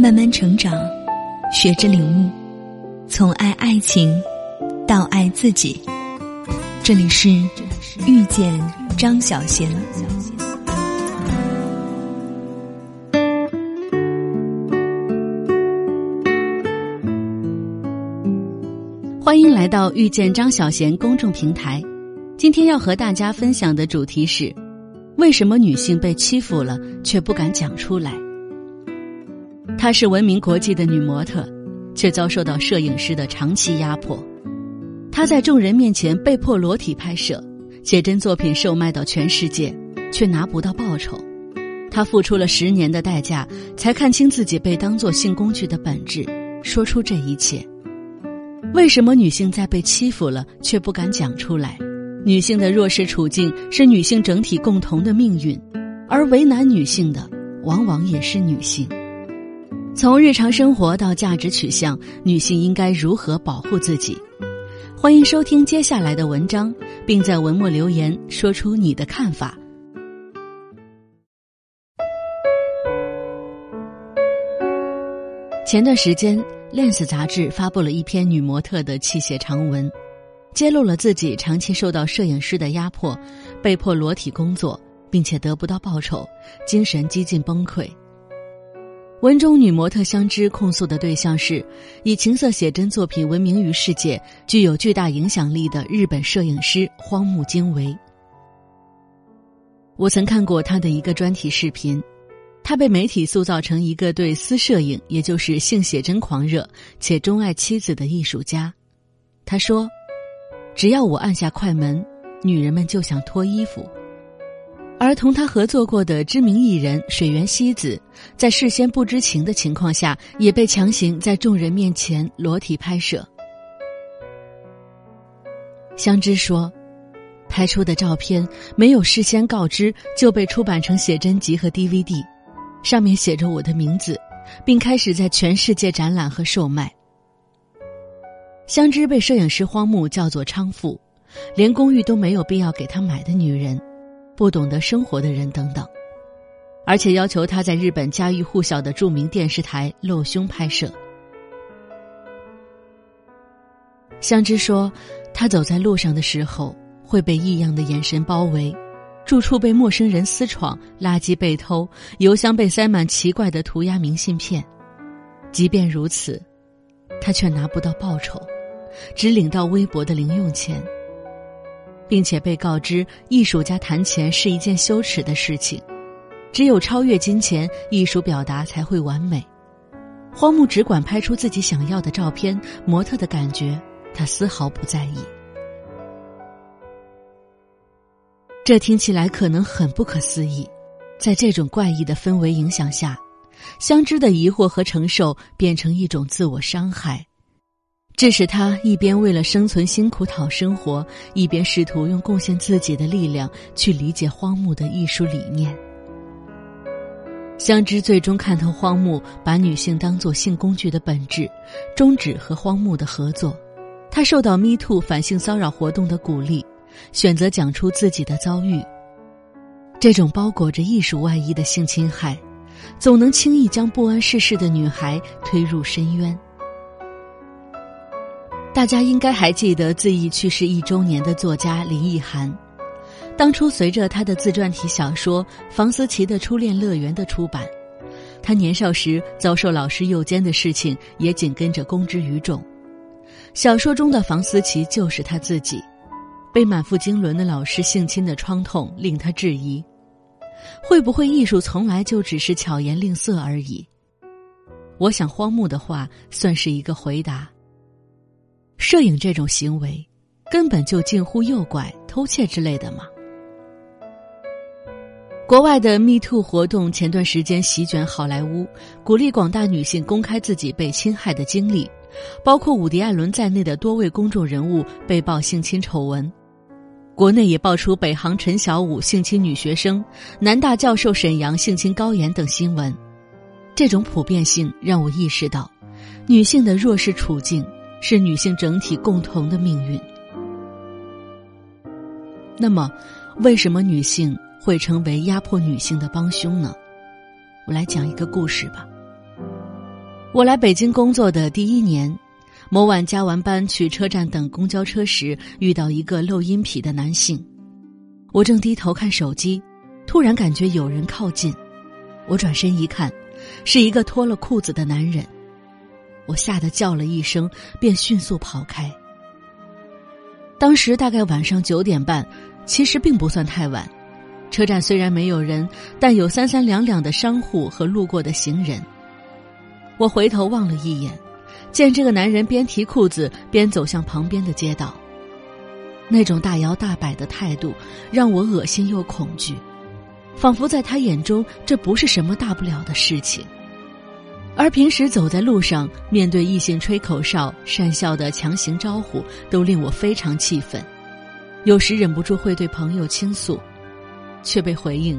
慢慢成长，学着领悟，从爱爱情到爱自己。这里是遇见张小贤。欢迎来到遇见张小贤公众平台。今天要和大家分享的主题是：为什么女性被欺负了却不敢讲出来？她是闻名国际的女模特，却遭受到摄影师的长期压迫。她在众人面前被迫裸体拍摄，写真作品售卖到全世界，却拿不到报酬。她付出了十年的代价，才看清自己被当作性工具的本质，说出这一切。为什么女性在被欺负了却不敢讲出来？女性的弱势处境是女性整体共同的命运，而为难女性的往往也是女性。从日常生活到价值取向，女性应该如何保护自己？欢迎收听接下来的文章，并在文末留言说出你的看法。前段时间。《Lens》杂志发布了一篇女模特的泣血长文，揭露了自己长期受到摄影师的压迫，被迫裸体工作，并且得不到报酬，精神几近崩溃。文中女模特相知控诉的对象是以情色写真作品闻名于世界、具有巨大影响力的日本摄影师荒木经惟。我曾看过他的一个专题视频。他被媒体塑造成一个对私摄影，也就是性写真狂热且钟爱妻子的艺术家。他说：“只要我按下快门，女人们就想脱衣服。”而同他合作过的知名艺人水原希子，在事先不知情的情况下，也被强行在众人面前裸体拍摄。香知说：“拍出的照片没有事先告知，就被出版成写真集和 DVD。”上面写着我的名字，并开始在全世界展览和售卖。香知被摄影师荒木叫做娼妇，连公寓都没有必要给他买的女人，不懂得生活的人等等，而且要求他在日本家喻户晓的著名电视台露胸拍摄。香知说，他走在路上的时候会被异样的眼神包围。住处被陌生人私闯，垃圾被偷，邮箱被塞满奇怪的涂鸦明信片。即便如此，他却拿不到报酬，只领到微薄的零用钱，并且被告知艺术家谈钱是一件羞耻的事情，只有超越金钱，艺术表达才会完美。荒木只管拍出自己想要的照片，模特的感觉他丝毫不在意。这听起来可能很不可思议，在这种怪异的氛围影响下，相知的疑惑和承受变成一种自我伤害，致使他一边为了生存辛苦讨生活，一边试图用贡献自己的力量去理解荒木的艺术理念。相知最终看透荒木把女性当作性工具的本质，终止和荒木的合作。他受到 Me Too 反性骚扰活动的鼓励。选择讲出自己的遭遇，这种包裹着艺术外衣的性侵害，总能轻易将不谙世事的女孩推入深渊。大家应该还记得自缢去世一周年的作家林奕涵，当初随着他的自传体小说《房思琪的初恋乐园》的出版，他年少时遭受老师诱奸的事情也紧跟着公之于众。小说中的房思琪就是他自己。被满腹经纶的老师性侵的创痛令他质疑：会不会艺术从来就只是巧言令色而已？我想荒木的话算是一个回答。摄影这种行为，根本就近乎诱拐、偷窃之类的嘛。国外的 Me Too 活动前段时间席卷好莱坞，鼓励广大女性公开自己被侵害的经历，包括伍迪·艾伦在内的多位公众人物被曝性侵丑闻。国内也爆出北航陈小武性侵女学生、南大教授沈阳性侵高岩等新闻，这种普遍性让我意识到，女性的弱势处境是女性整体共同的命运。那么，为什么女性会成为压迫女性的帮凶呢？我来讲一个故事吧。我来北京工作的第一年，某晚加完班去车站等公交车时，遇到一个露阴癖的男性。我正低头看手机，突然感觉有人靠近，我转身一看，是一个脱了裤子的男人。我吓得叫了一声，便迅速跑开。当时大概晚上九点半，其实并不算太晚。车站虽然没有人，但有三三两两的商户和路过的行人。我回头望了一眼，见这个男人边提裤子边走向旁边的街道，那种大摇大摆的态度让我恶心又恐惧，仿佛在他眼中这不是什么大不了的事情。而平时走在路上，面对异性吹口哨、讪笑的强行招呼，都令我非常气愤。有时忍不住会对朋友倾诉，却被回应：“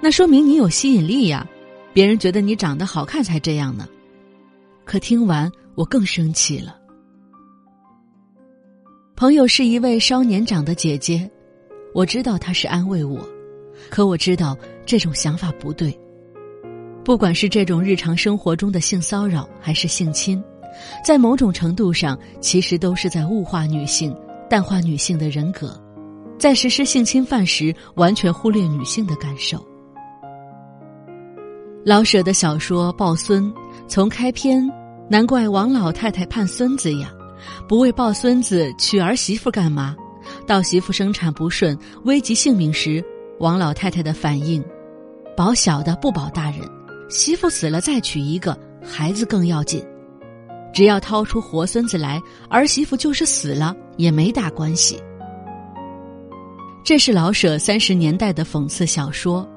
那说明你有吸引力呀，别人觉得你长得好看才这样呢。”可听完，我更生气了。朋友是一位稍年长的姐姐，我知道她是安慰我，可我知道这种想法不对。不管是这种日常生活中的性骚扰，还是性侵，在某种程度上，其实都是在物化女性、淡化女性的人格，在实施性侵犯时完全忽略女性的感受。老舍的小说《抱孙》。从开篇，难怪王老太太盼孙子呀，不为抱孙子娶儿媳妇干嘛？到媳妇生产不顺，危及性命时，王老太太的反应：保小的不保大人，媳妇死了再娶一个，孩子更要紧。只要掏出活孙子来，儿媳妇就是死了也没大关系。这是老舍三十年代的讽刺小说，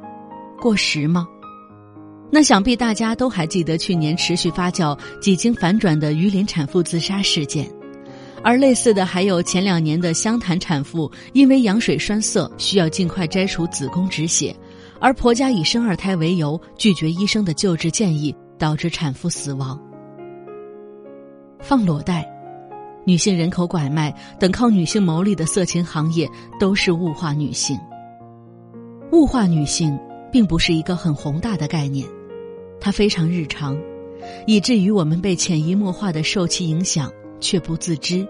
过时吗？那想必大家都还记得去年持续发酵、几经反转的榆林产妇自杀事件，而类似的还有前两年的湘潭产妇因为羊水栓塞需要尽快摘除子宫止血，而婆家以生二胎为由拒绝医生的救治建议，导致产妇死亡。放裸贷、女性人口拐卖等靠女性牟利的色情行业，都是物化女性。物化女性并不是一个很宏大的概念。它非常日常，以至于我们被潜移默化的受其影响，却不自知。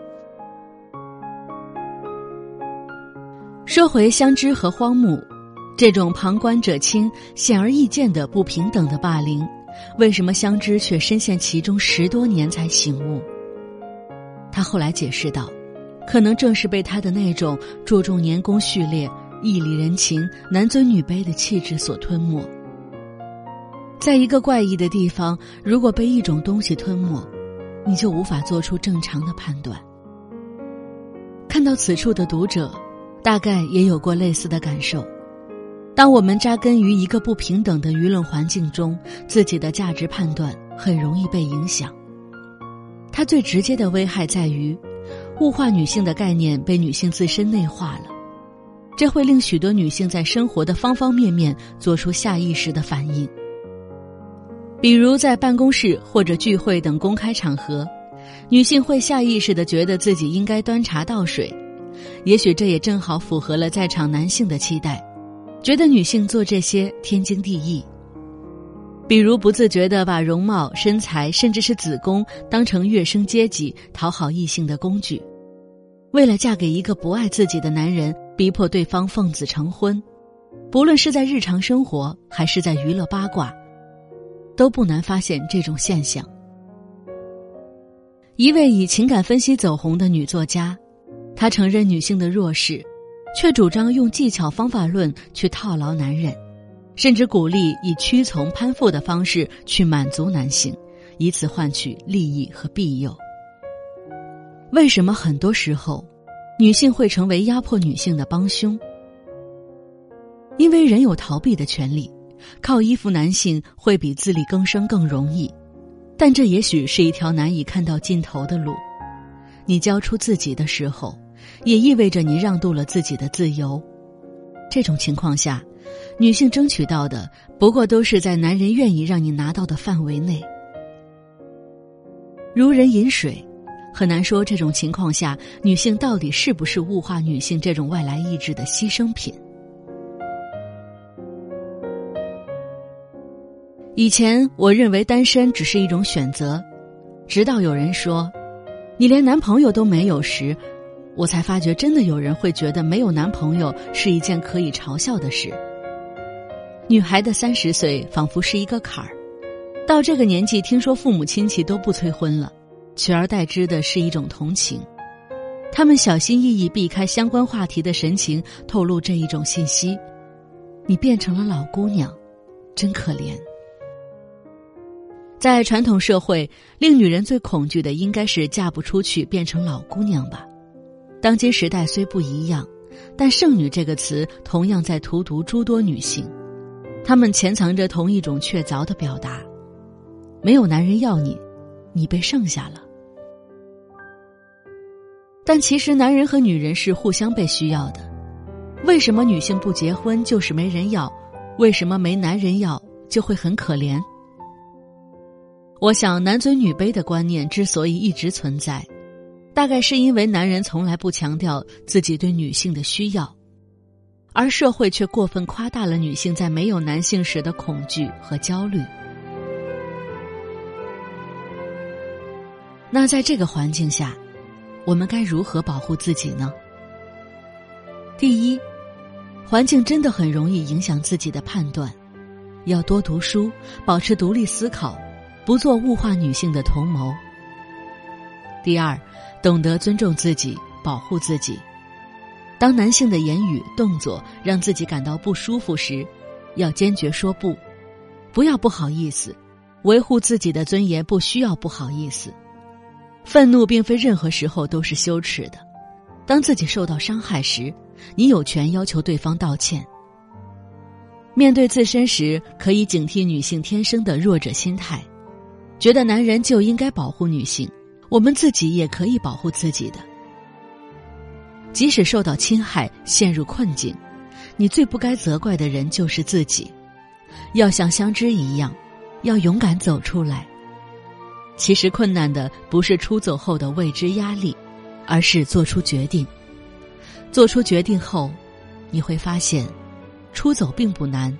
说回香枝和荒木，这种旁观者清、显而易见的不平等的霸凌，为什么相知却深陷其中十多年才醒悟？他后来解释道：“可能正是被他的那种注重年功序列、义理人情、男尊女卑的气质所吞没。”在一个怪异的地方，如果被一种东西吞没，你就无法做出正常的判断。看到此处的读者，大概也有过类似的感受。当我们扎根于一个不平等的舆论环境中，自己的价值判断很容易被影响。它最直接的危害在于，物化女性的概念被女性自身内化了，这会令许多女性在生活的方方面面做出下意识的反应。比如在办公室或者聚会等公开场合，女性会下意识的觉得自己应该端茶倒水，也许这也正好符合了在场男性的期待，觉得女性做这些天经地义。比如不自觉的把容貌、身材，甚至是子宫当成跃升阶级、讨好异性的工具，为了嫁给一个不爱自己的男人，逼迫对方奉子成婚，不论是在日常生活还是在娱乐八卦。都不难发现这种现象。一位以情感分析走红的女作家，她承认女性的弱势，却主张用技巧方法论去套牢男人，甚至鼓励以屈从攀附的方式去满足男性，以此换取利益和庇佑。为什么很多时候，女性会成为压迫女性的帮凶？因为人有逃避的权利。靠依附男性会比自力更生更容易，但这也许是一条难以看到尽头的路。你交出自己的时候，也意味着你让渡了自己的自由。这种情况下，女性争取到的不过都是在男人愿意让你拿到的范围内。如人饮水，很难说这种情况下女性到底是不是物化女性这种外来意志的牺牲品。以前我认为单身只是一种选择，直到有人说你连男朋友都没有时，我才发觉真的有人会觉得没有男朋友是一件可以嘲笑的事。女孩的三十岁仿佛是一个坎儿，到这个年纪，听说父母亲戚都不催婚了，取而代之的是一种同情。他们小心翼翼避开相关话题的神情，透露这一种信息：你变成了老姑娘，真可怜。在传统社会，令女人最恐惧的应该是嫁不出去，变成老姑娘吧。当今时代虽不一样，但“剩女”这个词同样在荼毒诸多女性。她们潜藏着同一种确凿的表达：没有男人要你，你被剩下了。但其实，男人和女人是互相被需要的。为什么女性不结婚就是没人要？为什么没男人要就会很可怜？我想，男尊女卑的观念之所以一直存在，大概是因为男人从来不强调自己对女性的需要，而社会却过分夸大了女性在没有男性时的恐惧和焦虑。那在这个环境下，我们该如何保护自己呢？第一，环境真的很容易影响自己的判断，要多读书，保持独立思考。不做物化女性的同谋。第二，懂得尊重自己，保护自己。当男性的言语、动作让自己感到不舒服时，要坚决说不，不要不好意思。维护自己的尊严不需要不好意思。愤怒并非任何时候都是羞耻的。当自己受到伤害时，你有权要求对方道歉。面对自身时，可以警惕女性天生的弱者心态。觉得男人就应该保护女性，我们自己也可以保护自己的。即使受到侵害、陷入困境，你最不该责怪的人就是自己。要像相知一样，要勇敢走出来。其实困难的不是出走后的未知压力，而是做出决定。做出决定后，你会发现，出走并不难，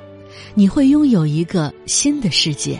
你会拥有一个新的世界。